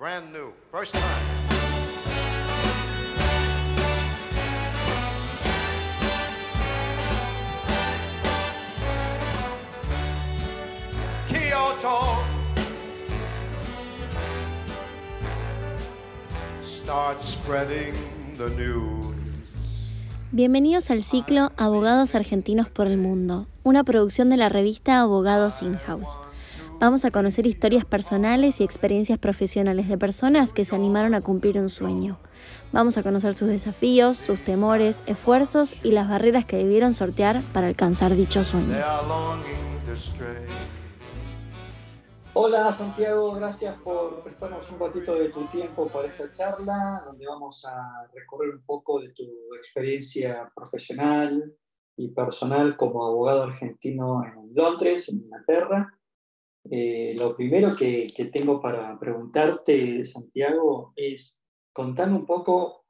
brand new, first time. Kyoto. Start spreading the news. Bienvenidos al ciclo Abogados Argentinos por el Mundo, una producción de la revista Abogados In-House. Vamos a conocer historias personales y experiencias profesionales de personas que se animaron a cumplir un sueño. Vamos a conocer sus desafíos, sus temores, esfuerzos y las barreras que debieron sortear para alcanzar dicho sueño. Hola Santiago, gracias por prestarnos un ratito de tu tiempo para esta charla, donde vamos a recorrer un poco de tu experiencia profesional y personal como abogado argentino en Londres, en Inglaterra. Eh, lo primero que, tengo para preguntarte, Santiago, es contarme un poco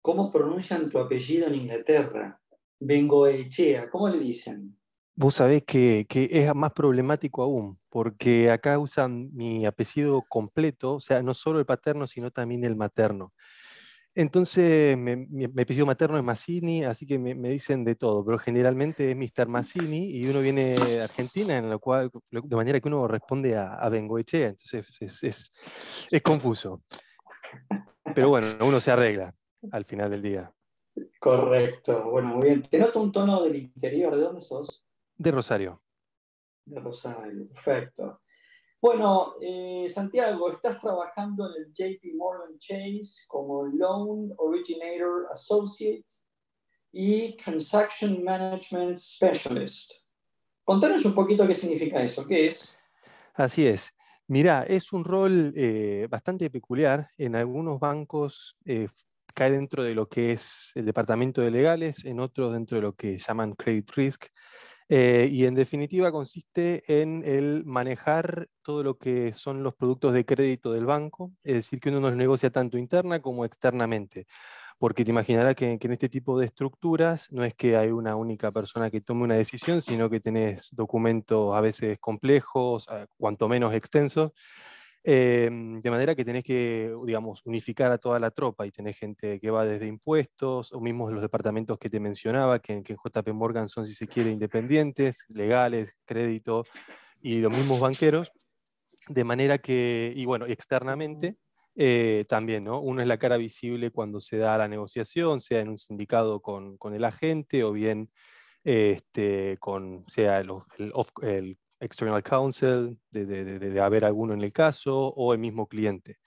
cómo pronuncian tu apellido en Inglaterra. Bengoechea, ¿cómo le dicen? Vos sabés que, que es más problemático aún, porque acá usan mi apellido completo, o sea, no solo el paterno, sino también el materno. Entonces, me- mi, mi apellido materno es Mazzini, así que me, me dicen de todo, pero generalmente es Mr. Mazzini y uno viene de Argentina, en lo cual, de manera que uno responde a, a Bengoechea, entonces es, es, es confuso. Pero bueno, uno se arregla al final del día. Correcto, bueno, muy bien. Te noto un tono del interior, ¿de dónde sos? De Rosario. De Rosario, perfecto. Bueno, eh, Santiago, estás trabajando en el JP Morgan Chase como Loan Originator Associate y Transaction Management Specialist. Contanos un poquito qué significa eso, qué es. Así es. Mirá, es un rol eh, bastante peculiar. En algunos bancos eh, cae dentro de lo que es el departamento de legales, en otros dentro de lo que llaman credit risk. Eh, y en definitiva consiste en el manejar todo lo que son los productos de crédito del banco, es decir, que uno los negocia tanto interna como externamente. Porque te imaginarás que, que en este tipo de estructuras no es que hay una única persona que tome una decisión, sino que tenés documentos a veces complejos, cuanto menos extensos, eh, de manera que tenés que, digamos, unificar a toda la tropa y tenés gente que va desde impuestos, o mismos los departamentos que te mencionaba, que, en JP Morgan son, si se quiere, independientes, legales, crédito, y los mismos banqueros, de manera que, y bueno, externamente eh, también, ¿no? Uno es la cara visible cuando se da la negociación, sea en un sindicato con, con el agente o bien este, con, sea el external counsel, de, de- de- haber alguno en el caso, o el mismo cliente.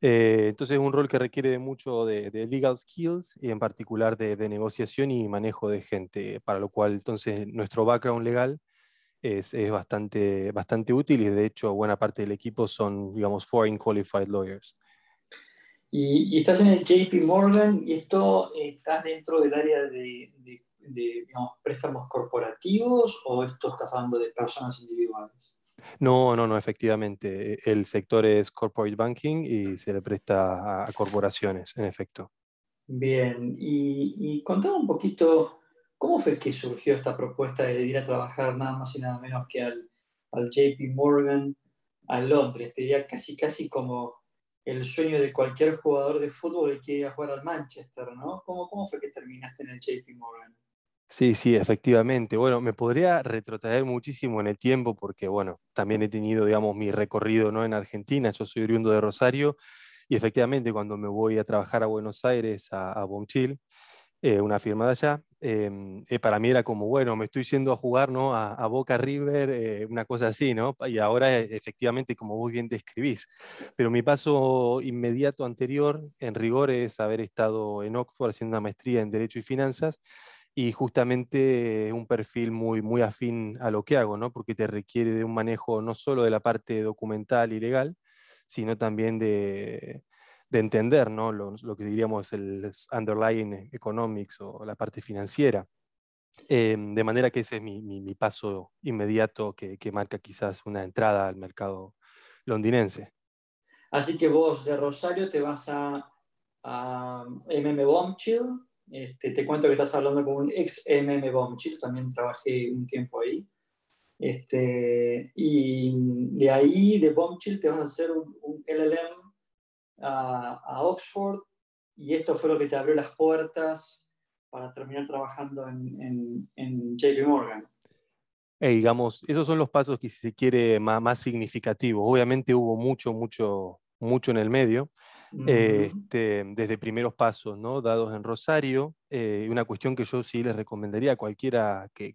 Eh, entonces es un rol que requiere mucho de, legal skills y en particular de, negociación y manejo de gente, para lo cual entonces nuestro background legal es, es bastante, bastante útil y de hecho buena parte del equipo son, digamos, foreign qualified lawyers. Y, estás en el JP Morgan y esto eh, estás dentro del área de- de, digamos, préstamos corporativos o esto estás hablando de personas individuales. No, no, no, efectivamente. El sector es corporate banking y se le presta a, corporaciones, en efecto. Bien, y, y contame un poquito cómo fue que surgió esta propuesta de ir a trabajar nada más y nada menos que al, al JP Morgan a Londres. Te diría casi, casi como el sueño de cualquier jugador de fútbol que quiere ir a jugar al Manchester, ¿no? ¿Cómo, cómo fue que terminaste en el JP Morgan? Sí, sí, efectivamente. Bueno, me podría retrotraer muchísimo en el tiempo porque, bueno, también he tenido, digamos, mi recorrido, ¿no? en Argentina. Yo soy oriundo de Rosario y efectivamente cuando me voy a trabajar a Buenos Aires, a, a eh, una firma de allá, em, eh, para mí era como, bueno, me estoy yendo a jugar, ¿no? A, a Boca River, eh, una cosa así, ¿no? Y ahora, eh, efectivamente, como vos bien describís. Pero mi paso inmediato anterior, en rigor, es haber estado en Oxford haciendo una maestría en Derecho y Finanzas y justamente un perfil muy, muy afín a lo que hago, ¿no? Porque te requiere de un manejo no solo de la parte documental y legal, sino también de, de entender, ¿no? Lo, lo que diríamos el underlying economics o la parte financiera. Eh, de manera que ese es mi, mi- paso inmediato que, que marca quizás una entrada al mercado londinense. Así que vos de Rosario te vas a, a MM Bombchill. Este, te cuento que estás hablando con un ex MM Bombchill, también trabajé un tiempo ahí. Este, y de ahí, de Bombchill, te vas a hacer un, un LLM a, Oxford y esto fue lo que te abrió las puertas para terminar trabajando en, en, JP Morgan. Eh, digamos, esos son los pasos que si se quiere más, más significativos. Obviamente hubo mucho, mucho, mucho en el medio. Este, desde primeros pasos ¿no? dados en Rosario. Eh, una cuestión que yo sí les recomendaría a cualquiera que,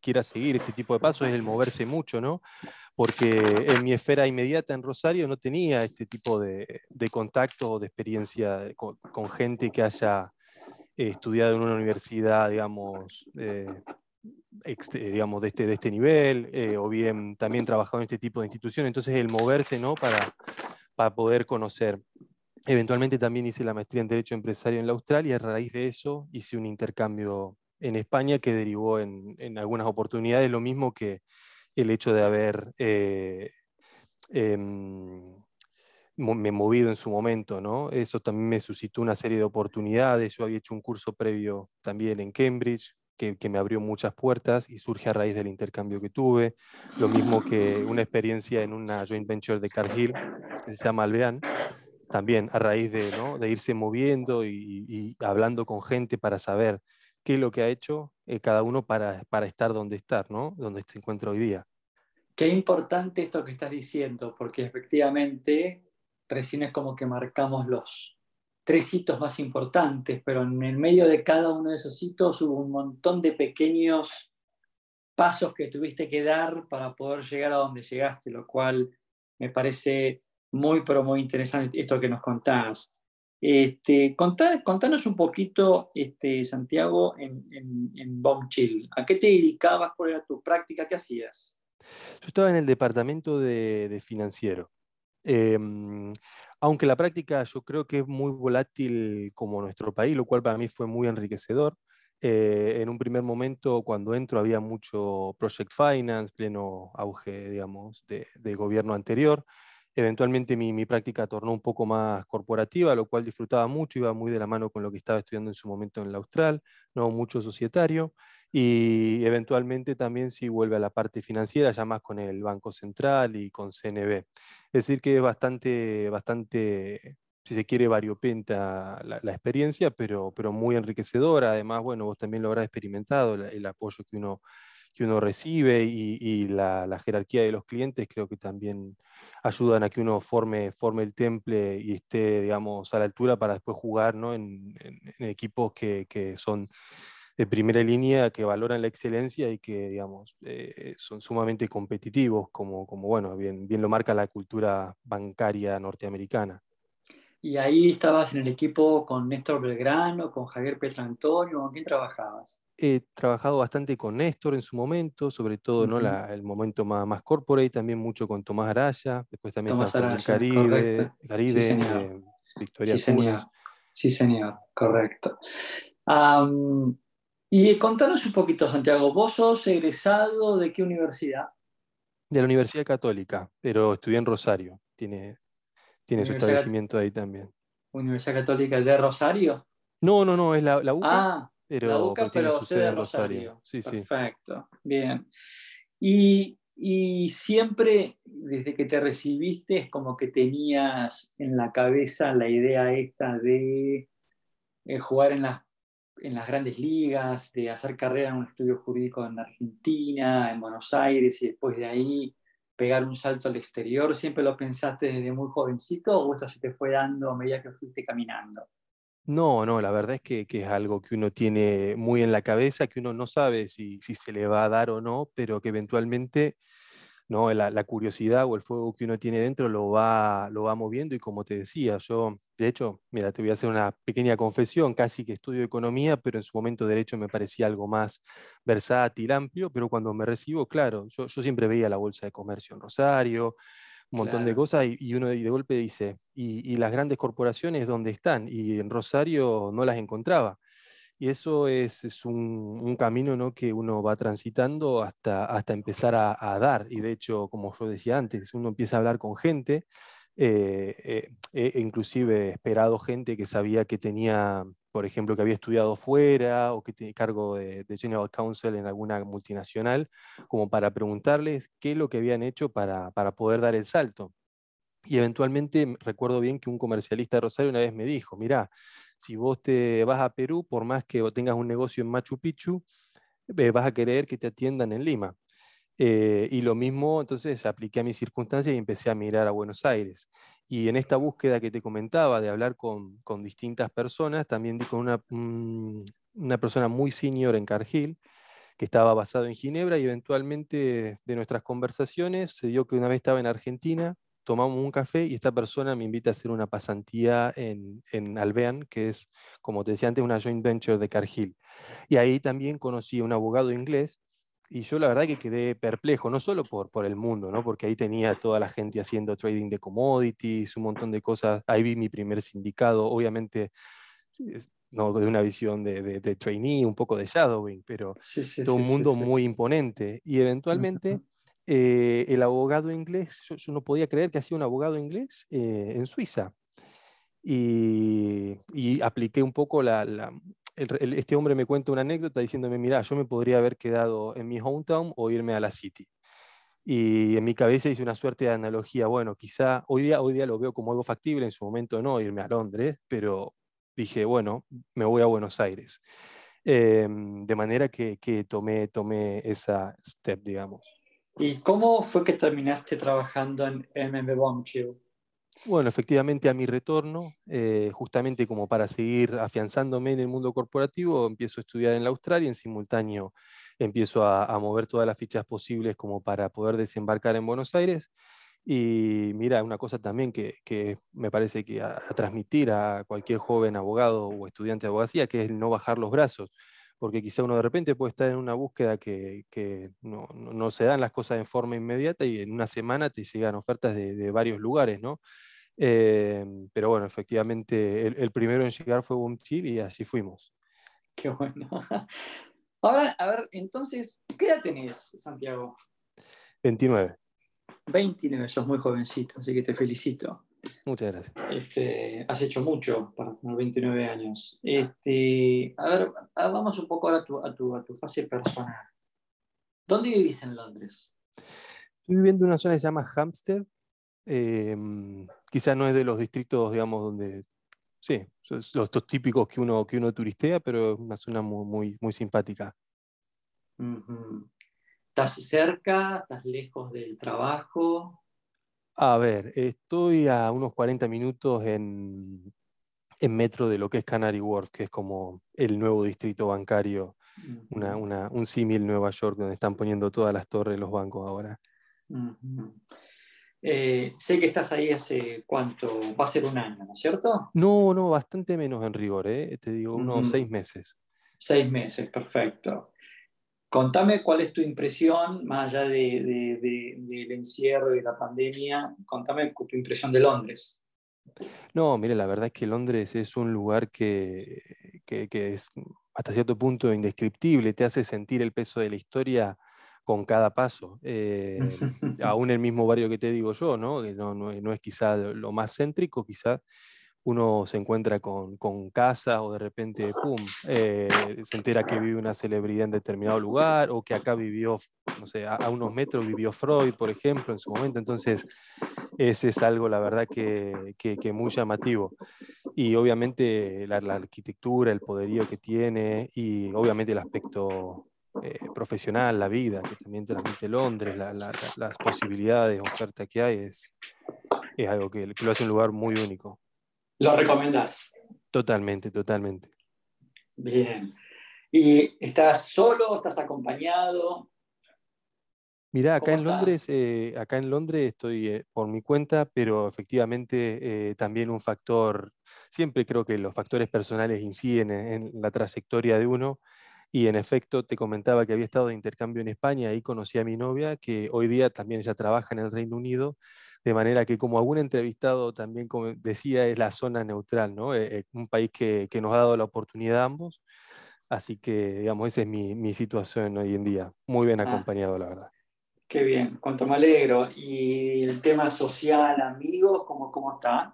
quiera seguir este tipo de pasos es el moverse mucho, ¿no? porque en mi esfera inmediata en Rosario no tenía este tipo de, de contacto o de experiencia con, gente que haya estudiado en una universidad, digamos, eh, digamos de, este, este nivel, eh, o bien también trabajado en este tipo de instituciones. Entonces el moverse ¿no? para poder conocer. Eventualmente también hice la maestría en Derecho Empresario en la Australia a raíz de eso hice un intercambio en España que derivó en, algunas oportunidades, lo mismo que el hecho de haber eh, em, me movido en su momento, ¿no? Eso también me suscitó una serie de oportunidades. Yo había hecho un curso previo también en Cambridge, que, que, me abrió muchas puertas y surge a raíz del intercambio que tuve. Lo mismo que una experiencia en una joint venture de Cargill, que se llama Alvean, también a raíz de, irse moviendo y, hablando con gente para saber qué es lo que ha hecho eh, cada uno para, para estar donde está, ¿no? donde se encuentra hoy día. Qué importante esto que estás diciendo, porque efectivamente recién es como que marcamos los tres hitos más importantes, pero en el medio de cada uno de esos hitos hubo un montón de pequeños pasos que tuviste que dar para poder llegar a donde llegaste, lo cual me parece muy, pero muy interesante esto que nos contás. Este, contanos un poquito, este, Santiago, en, en, en Chill. ¿A qué te dedicabas? ¿Cuál era tu práctica? ¿Qué hacías? Yo estaba en el departamento de, financiero. Em, aunque la práctica yo creo que es muy volátil como nuestro país, lo cual para mí fue muy enriquecedor. Eh, en un primer momento, cuando entro, había mucho project finance, pleno auge, digamos, de, de gobierno anterior. Eventualmente mi, práctica tornó un poco más corporativa, lo cual disfrutaba mucho, iba muy de la mano con lo que estaba estudiando en su momento en la Austral, no mucho societario, y eventualmente también sí vuelve a la parte financiera, ya más con el Banco Central y con CNB. Es decir, que es bastante, bastante si se quiere, variopenta la, experiencia, pero, pero muy enriquecedora. Además, bueno, vos también lo habrás experimentado, el, apoyo que uno, que uno recibe y, la, jerarquía de los clientes creo que también ayudan a que uno forme, forme el temple y esté, digamos, a la altura para después jugar ¿no? en, equipos que, que, son de primera línea, que valoran la excelencia y que, digamos, eh, son sumamente competitivos, como, como bueno, bien, bien lo marca la cultura bancaria norteamericana. Y ahí estabas en el equipo con Néstor Belgrano, con Javier Petrantonio, ¿con quién trabajabas? He trabajado bastante con Néstor en su momento, sobre todo ¿no? el momento más, más corporate, también mucho con Tomás Araya, después también Tomás Araya, Caribe, Caribe sí, eh, Victoria sí, señor. Sí, señor, correcto. y contanos un poquito, Santiago, ¿vos sos egresado de qué universidad? De la Universidad Católica, pero estudié en Rosario. Tiene, tiene su establecimiento ahí también. ¿Universidad Católica de Rosario? No, no, no, es la, la UCA. Ah, pero, la UCA, pero, sede de Rosario. Sí, Perfecto, bien. Y, y, siempre, desde que te recibiste, es como que tenías en la cabeza la idea esta de eh, jugar en las, en las grandes ligas, de hacer carrera en un estudio jurídico en Argentina, en Buenos Aires, y después de ahí pegar un salto al exterior? ¿Siempre lo pensaste desde muy jovencito o esto se te fue dando a medida que fuiste caminando? No, no, la verdad es que, es algo que uno tiene muy en la cabeza, que uno no sabe si, si se le va a dar o no, pero que eventualmente ¿no? La, curiosidad o el fuego que uno tiene dentro lo va, lo va moviendo y como te decía, yo, de hecho, mira, te voy a hacer una pequeña confesión, casi que estudio economía, pero en su momento derecho me parecía algo más versátil, amplio, pero cuando me recibo, claro, yo, yo siempre veía la bolsa de comercio en Rosario, un montón de cosas y, uno de golpe dice, ¿y, ¿y las grandes corporaciones dónde están? Y en Rosario no las encontraba. Y eso es, un, camino ¿no? que uno va transitando hasta, hasta empezar a, dar. Y de hecho, como yo decía antes, uno empieza a hablar con gente, eh, eh, inclusive esperado gente que sabía que tenía, por ejemplo, que había estudiado fuera o que tenía cargo de, General Counsel en alguna multinacional, como para preguntarles qué es lo que habían hecho para, para poder dar el salto. Y eventualmente recuerdo bien que un comercialista de Rosario una vez me dijo, mira, si vos te vas a Perú, por más que tengas un negocio en Machu Picchu, eh, vas a querer que te atiendan en Lima. Eh, y lo mismo, entonces apliqué a mis circunstancias y empecé a mirar a Buenos Aires. Y en esta búsqueda que te comentaba de hablar con, distintas personas, también di con una, una persona muy senior en Cargill, que estaba basado en Ginebra, y eventualmente de nuestras conversaciones se dio que una vez estaba en Argentina, tomamos un café y esta persona me invita a hacer una pasantía en, en Alvean, que es, como te decía antes, una joint venture de Cargill. Y ahí también conocí a un abogado inglés y yo la verdad que quedé perplejo, no solo por, por el mundo, ¿no? porque ahí tenía toda la gente haciendo trading de commodities, un montón de cosas. Ahí vi mi primer sindicado, obviamente no de una visión de, de, trainee, un poco de shadowing, pero todo un mundo muy imponente. Y eventualmente eh, el abogado inglés, yo, no podía creer que hacía un abogado inglés eh, en Suiza. Y, y, apliqué un poco la, la, este hombre me cuenta una anécdota diciéndome, mira, yo me podría haber quedado en mi hometown o irme a la city. Y en mi cabeza hice una suerte de analogía, bueno, quizá hoy día, hoy día lo veo como algo factible, en su momento no irme a Londres, pero dije, bueno, me voy a Buenos Aires. Em, de manera que, que, tomé, tomé esa step, digamos. ¿Y cómo fue que terminaste trabajando en MMB Bombchill? Bueno, efectivamente a mi retorno, eh, justamente como para seguir afianzándome en el mundo corporativo, empiezo a estudiar en la Australia en simultáneo empiezo a, mover todas las fichas posibles como para poder desembarcar en Buenos Aires. Y mira, una cosa también que, que me parece que a, transmitir a cualquier joven abogado o estudiante de abogacía, que es el no bajar los brazos, porque quizá uno de repente puede estar en una búsqueda que, que no, no, se dan las cosas de forma inmediata y en una semana te llegan ofertas de, de varios lugares, ¿no? Eh, pero bueno, efectivamente, el, primero en llegar fue Boomchill y así fuimos. Qué bueno. Ahora, a ver, entonces, ¿qué edad tenés, Santiago? 29. 29, sos muy jovencito, así que te felicito. Muchas gracias. Este, has hecho mucho para tener 29 años. Este, a ver, vamos un poco ahora a tu, a, tu, a tu fase personal. ¿Dónde vivís en Londres? Estoy viviendo en una zona que se llama Hampstead, eh, quizás no es de los distritos, digamos, donde, sí, los, típicos que uno, que uno turistea, pero es una zona muy, muy, muy simpática. ¿Estás cerca? ¿Estás lejos del trabajo? A ver, estoy a unos 40 minutos en, en metro de lo que es Canary Wharf, que es como el nuevo distrito bancario, una, una, un símil Nueva York, donde están poniendo todas las torres los bancos ahora. Eh, sé que estás ahí hace cuánto, va a ser un año, ¿no es cierto? No, no, bastante menos en rigor, ¿eh? te digo, unos seis meses. Seis meses, perfecto. Contame cuál es tu impresión, más allá de, del encierro y la pandemia, contame tu impresión de Londres. No, mire, la verdad es que Londres es un lugar que, que, que es hasta cierto punto indescriptible, te hace sentir el peso de la historia con cada paso. Eh, aún el mismo barrio que te digo yo, ¿no? que no, no, es quizá lo más céntrico, quizá uno se encuentra con, con casa o de repente, eh, se entera que vive una celebridad en determinado lugar o que acá vivió, no sé, a, unos metros vivió Freud, por ejemplo, en su momento. Entonces, ese es algo, la verdad, que, que, que muy llamativo. Y obviamente la, arquitectura, el poderío que tiene y obviamente el aspecto eh, profesional, la vida que también transmite Londres, las posibilidades de oferta que hay, es, es algo que, lo hace un lugar muy único. ¿Lo recomendás? Totalmente, totalmente. Bien. ¿Y estás solo? ¿Estás acompañado? Mirá, acá en Londres, eh, acá en Londres estoy eh, por mi cuenta, pero efectivamente también un factor, siempre creo que los factores personales inciden en la trayectoria de uno y en efecto, te comentaba que había estado de intercambio en España, ahí conocí a mi novia, que hoy día también ella trabaja en el Reino Unido, de manera que como algún entrevistado también decía, es la zona neutral, ¿no? Eh, eh, un país que, que, nos ha dado la oportunidad a ambos. Así que, digamos, esa es mi, mi situación hoy en día. Muy bien ah. acompañado, la verdad. Qué bien, cuánto me alegro. ¿Y el tema social, amigos, cómo, cómo está?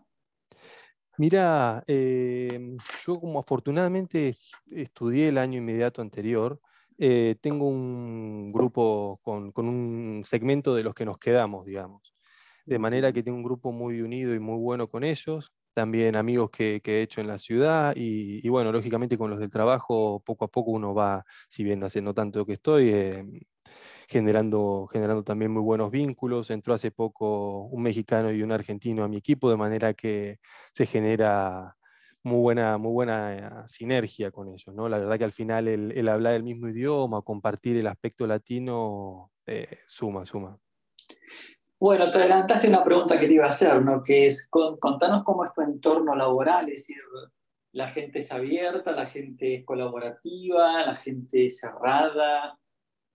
Mira, em, yo como afortunadamente estudié el año inmediato anterior, eh, tengo un grupo con, un segmento de los que nos quedamos, digamos. De manera que tengo un grupo muy unido y muy bueno con ellos, también amigos que, he hecho en la ciudad y, bueno, lógicamente con los del trabajo poco a poco uno va, si bien haciendo tanto que estoy, eh, generando, generando también muy buenos vínculos. Entró hace poco un mexicano y un argentino a mi equipo, de manera que se genera muy buena, muy buena sinergia con ellos. ¿no? La verdad que al final el, hablar el mismo idioma, compartir el aspecto latino, eh, suma, suma. Bueno, te adelantaste una pregunta que te iba a hacer, ¿no? que es, contanos cómo es tu entorno laboral, es decir, la gente es abierta, la gente es colaborativa, la gente es cerrada.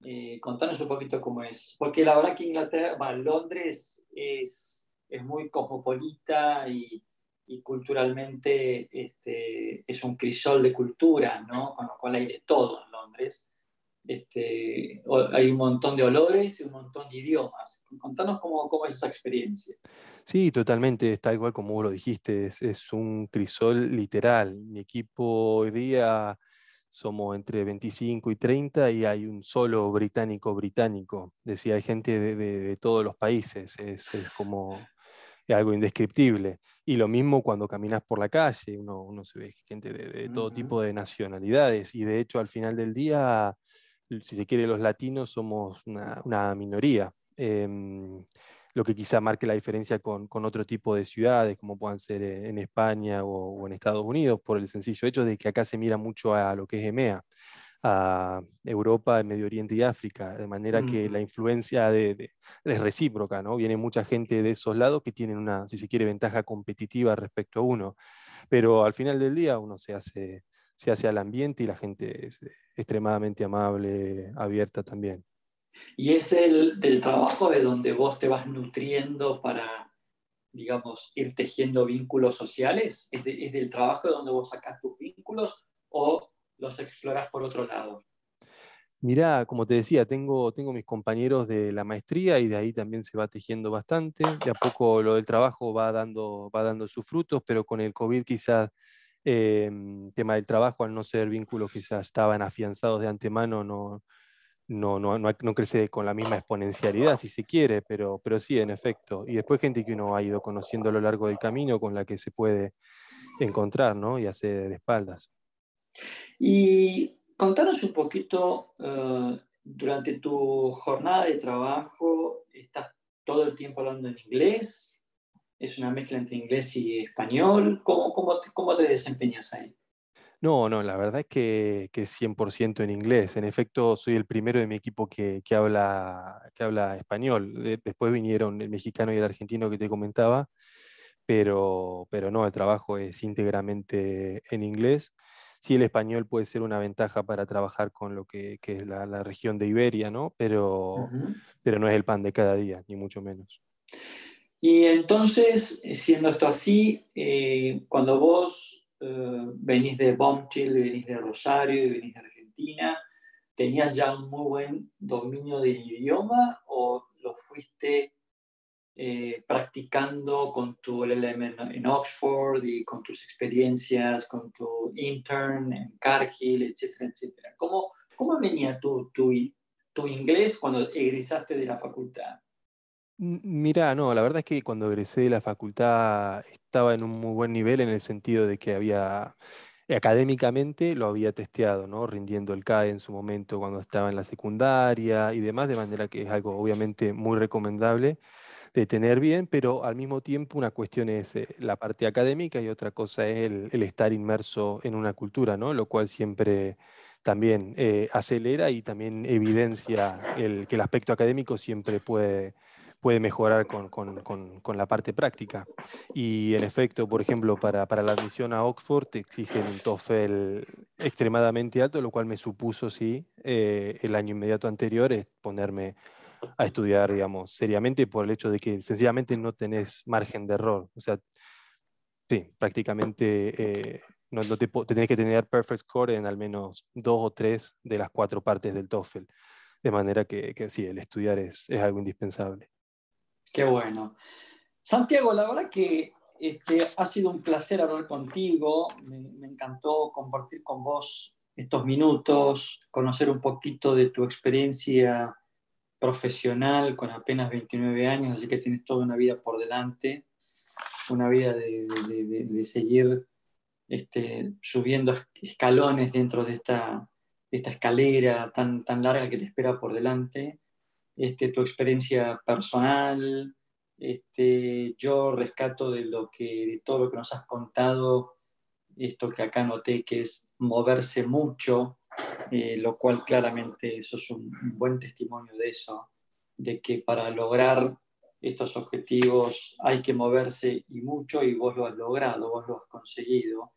Eh, contanos un poquito cómo es, porque la verdad que Inglaterra, Londres es, es muy cosmopolita y, y culturalmente este, es un crisol de cultura, ¿no? con lo cual hay de todo en Londres. Este, hay un montón de olores y un montón de idiomas. Contanos cómo, cómo es esa experiencia. Sí, totalmente, tal cual como vos lo dijiste, es, es, un crisol literal. Mi equipo hoy día somos entre 25 y 30 y hay un solo británico británico. Decía, hay gente de, de, de todos los países, es, es como algo indescriptible. Y lo mismo cuando caminas por la calle, uno, uno se ve gente de, de todo tipo de nacionalidades y de hecho al final del día si se quiere, los latinos somos una, minoría. Em, lo que quizá marque la diferencia con, otro tipo de ciudades, como puedan ser en España o, en Estados Unidos, por el sencillo hecho de que acá se mira mucho a lo que es EMEA, a Europa, el Medio Oriente y África, de manera que la influencia de, es recíproca, ¿no? Viene mucha gente de esos lados que tienen una, si se quiere, ventaja competitiva respecto a uno, pero al final del día uno se hace se hace al ambiente y la gente es eh, extremadamente amable, abierta también. Y es el del trabajo de donde vos te vas nutriendo para, digamos, ir tejiendo vínculos sociales. ¿Es, del trabajo de donde vos sacas tus vínculos o los exploras por otro lado? Mirá, como te decía, tengo, tengo mis compañeros de la maestría y de ahí también se va tejiendo bastante. De a poco lo del trabajo va dando, va dando sus frutos, pero con el COVID quizás eh, tema del trabajo, al no ser vínculos que ya estaban afianzados de antemano, no, no, no, no, crece con la misma exponencialidad, si se quiere, pero, pero sí, en efecto. Y después gente que uno ha ido conociendo a lo largo del camino con la que se puede encontrar, ¿no? Y hacer de espaldas. Y contanos un poquito, eh, durante tu jornada de trabajo, ¿estás todo el tiempo hablando en inglés? ¿Es una mezcla entre inglés y español? ¿Cómo, cómo, te, cómo te desempeñas ahí? No, no, la verdad es que, que es 100% en inglés. En efecto, soy el primero de mi equipo que, que habla, que habla español. Después vinieron el mexicano y el argentino que te comentaba, pero, pero no, el trabajo es íntegramente en inglés. Sí, el español puede ser una ventaja para trabajar con lo que, que es la, la, región de Iberia, ¿no? Pero, pero no es el pan de cada día, ni mucho menos. Y entonces, eh, siendo esto así, eh, cuando vos eh, venís de Bombchill, venís de Rosario y venís de Argentina, ¿tenías ya un muy buen dominio del idioma o lo fuiste practicando con tu LLM en, Oxford y con tus experiencias, con tu intern en Cargill, etcétera, etcétera? ¿Cómo, cómo venía tu, tu, tu inglés cuando egresaste de la facultad? Mira, no, la verdad es que cuando egresé de la facultad estaba en un muy buen nivel en el sentido de que había, académicamente lo había testeado, ¿no? Rindiendo el CAE en su momento cuando estaba en la secundaria y demás, de manera que es algo obviamente muy recomendable de tener bien, pero al mismo tiempo una cuestión es eh, la parte académica y otra cosa es el, estar inmerso en una cultura, ¿no? Lo cual siempre también eh, acelera y también evidencia que el aspecto académico siempre puede puede mejorar con, con, con, la parte práctica. Y en efecto, por ejemplo, para, para, la admisión a Oxford te exigen un TOEFL extremadamente alto, lo cual me supuso, sí, eh, el año inmediato anterior es ponerme a estudiar, digamos, seriamente por el hecho de que sencillamente no tenés margen de error. O sea, sí, prácticamente eh, no, no te, tenés que tener perfect score en al menos dos o tres de las cuatro partes del TOEFL. De manera que, que sí, el estudiar es, es algo indispensable. Qué bueno. Santiago, la verdad que este, ha sido un placer hablar contigo. Me, encantó compartir con vos estos minutos, conocer un poquito de tu experiencia profesional con apenas 29 años, así que tienes toda una vida por delante, una vida de, seguir este, subiendo escalones dentro de esta, escalera tan larga que te espera por delante, este, tu experiencia personal, este, yo rescato de, lo que, de todo lo que nos has contado, esto que acá noté, que es moverse mucho, eh, lo cual claramente eso es un, buen testimonio de eso, de que para lograr estos objetivos hay que moverse y mucho y vos lo has logrado, vos lo has conseguido.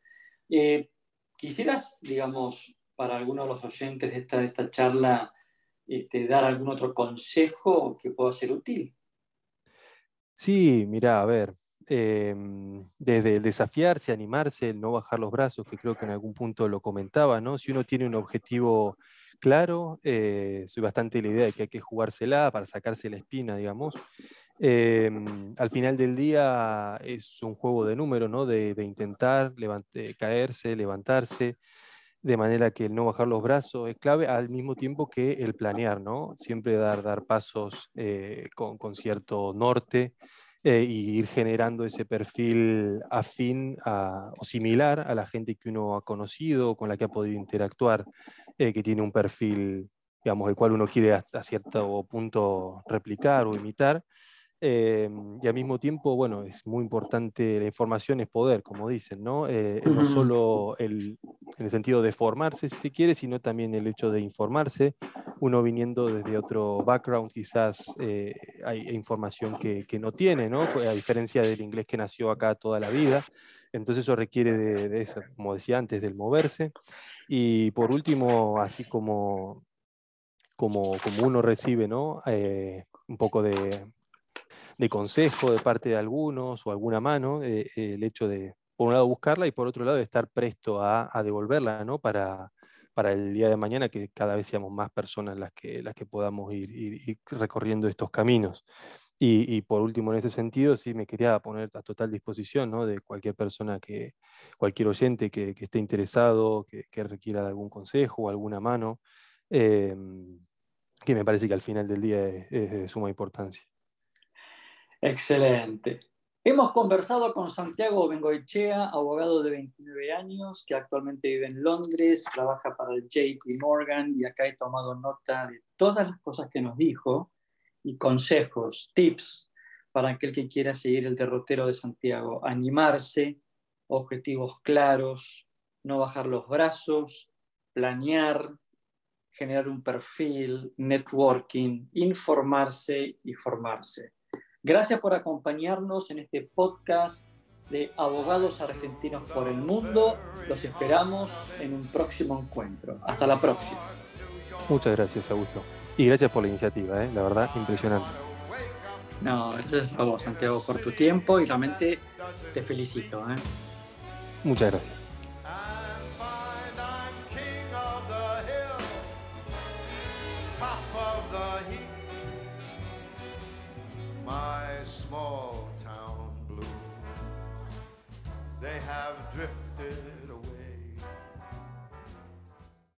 Eh, quisieras, digamos, para algunos de los oyentes de esta, de esta charla, este, dar algún otro consejo que pueda ser útil. Sí, mira, a ver, em, desde el desafiarse, animarse, el no bajar los brazos, que creo que en algún punto lo comentaba, ¿no? Si uno tiene un objetivo claro, eh, soy bastante la idea de que hay que jugársela para sacarse la espina, digamos. Em, al final del día es un juego de números, ¿no? De, intentar caerse, levantarse, de manera que el no bajar los brazos es clave, al mismo tiempo que el planear, ¿no? Siempre dar, dar pasos eh, con, con, cierto norte eh, y ir generando ese perfil afín o similar a la gente que uno ha conocido, con la que ha podido interactuar, eh, que tiene un perfil, digamos, el cual uno quiere a cierto punto replicar o imitar. Eh, y al mismo tiempo, bueno, es muy importante, la información es poder, como dicen, ¿no? Eh, no solo el, en el sentido de formarse, si se quiere, sino también el hecho de informarse. Uno viniendo desde otro background, quizás eh, hay información que, que, no tiene, ¿no? A diferencia del inglés que nació acá toda la vida. Entonces eso requiere de, de eso, como decía antes, del moverse. Y por último, así como, como, como uno recibe, ¿no? un poco de de consejo de parte de algunos o alguna mano, eh, el hecho de, por un lado, buscarla y por otro lado, estar presto a, devolverla, ¿no? Para, para el día de mañana que cada vez seamos más personas las que, las que podamos ir, recorriendo estos caminos. Y, por último, en ese sentido, sí me quería poner a total disposición ¿no? de cualquier persona, que, cualquier oyente que, esté interesado, que, requiera de algún consejo o alguna mano, em, que me parece que al final del día es de suma importancia. Excelente. Hemos conversado con Santiago Bengoechea, abogado de 29 años, que actualmente vive en Londres, trabaja para el JP Morgan y acá he tomado nota de todas las cosas que nos dijo y consejos, tips para aquel que quiera seguir el derrotero de Santiago. Animarse, objetivos claros, no bajar los brazos, planear, generar un perfil, networking, informarse y formarse. Gracias por acompañarnos en este podcast de Abogados Argentinos por el Mundo. Los esperamos en un próximo encuentro. Hasta la próxima. Muchas gracias, Augusto. Y gracias por la iniciativa, ¿eh? la verdad, impresionante. No, gracias a vos, Santiago, por tu tiempo y realmente te felicito. ¿eh? Muchas gracias. Have drifted